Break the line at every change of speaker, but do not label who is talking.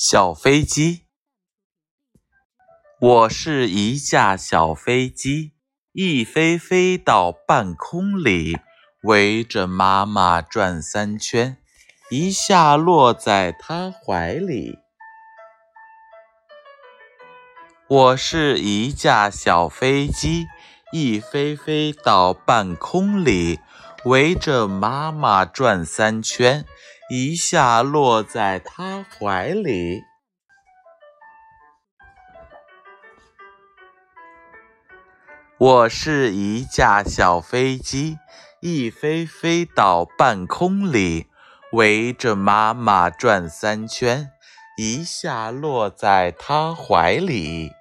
小飞机，我是一架小飞机，一飞飞到半空里，围着妈妈转三圈，一下落在她怀里。我是一架小飞机，一飞飞到半空里，围着妈妈转三圈。一下落在他怀里。我是一架小飞机，一飞飞到半空里，围着妈妈转三圈，一下落在他怀里。